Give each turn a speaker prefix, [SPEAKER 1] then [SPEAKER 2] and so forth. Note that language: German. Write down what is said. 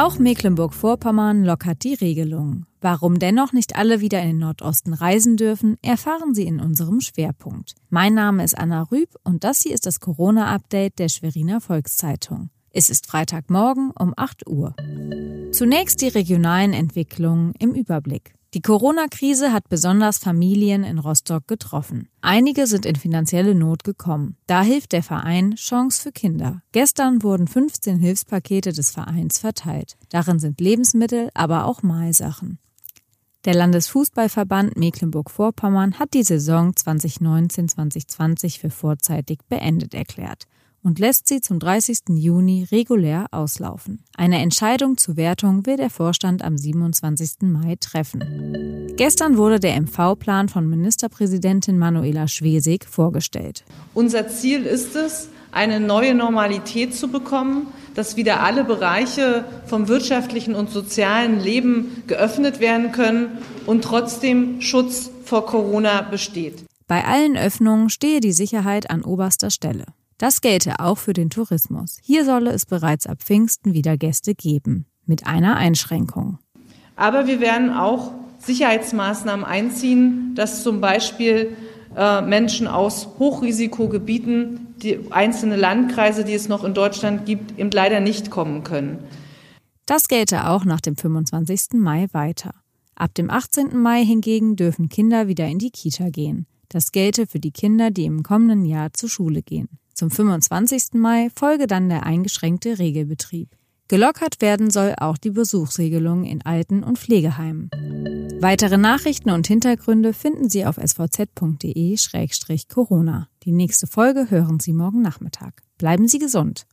[SPEAKER 1] Auch Mecklenburg-Vorpommern lockert die Regelung. Warum dennoch nicht alle wieder in den Nordosten reisen dürfen, erfahren Sie in unserem Schwerpunkt. Mein Name ist Anna Rüb und das hier ist das Corona-Update der Schweriner Volkszeitung. Es ist Freitagmorgen um 8 Uhr. Zunächst die regionalen Entwicklungen im Überblick. Die Corona-Krise hat besonders Familien in Rostock getroffen. Einige sind in finanzielle Not gekommen. Da hilft der Verein Chance für Kinder. Gestern wurden 15 Hilfspakete des Vereins verteilt. Darin sind Lebensmittel, aber auch Mahlsachen. Der Landesfußballverband Mecklenburg-Vorpommern hat die Saison 2019-2020 für vorzeitig beendet erklärt und lässt sie zum 30. Juni regulär auslaufen. Eine Entscheidung zur Wertung will der Vorstand am 27. Mai treffen. Gestern wurde der MV-Plan von Ministerpräsidentin Manuela Schwesig vorgestellt.
[SPEAKER 2] Unser Ziel ist es, eine neue Normalität zu bekommen, dass wieder alle Bereiche vom wirtschaftlichen und sozialen Leben geöffnet werden können und trotzdem Schutz vor Corona besteht.
[SPEAKER 1] Bei allen Öffnungen stehe die Sicherheit an oberster Stelle. Das gelte auch für den Tourismus. Hier solle es bereits ab Pfingsten wieder Gäste geben, mit einer Einschränkung.
[SPEAKER 2] Aber wir werden auch Sicherheitsmaßnahmen einziehen, dass zum Beispiel äh, Menschen aus Hochrisikogebieten, die einzelne Landkreise, die es noch in Deutschland gibt, eben leider nicht kommen können.
[SPEAKER 1] Das gelte auch nach dem 25. Mai weiter. Ab dem 18. Mai hingegen dürfen Kinder wieder in die Kita gehen. Das gelte für die Kinder, die im kommenden Jahr zur Schule gehen. Zum 25. Mai folge dann der eingeschränkte Regelbetrieb. Gelockert werden soll auch die Besuchsregelung in Alten- und Pflegeheimen. Weitere Nachrichten und Hintergründe finden Sie auf svz.de-corona. Die nächste Folge hören Sie morgen Nachmittag. Bleiben Sie gesund.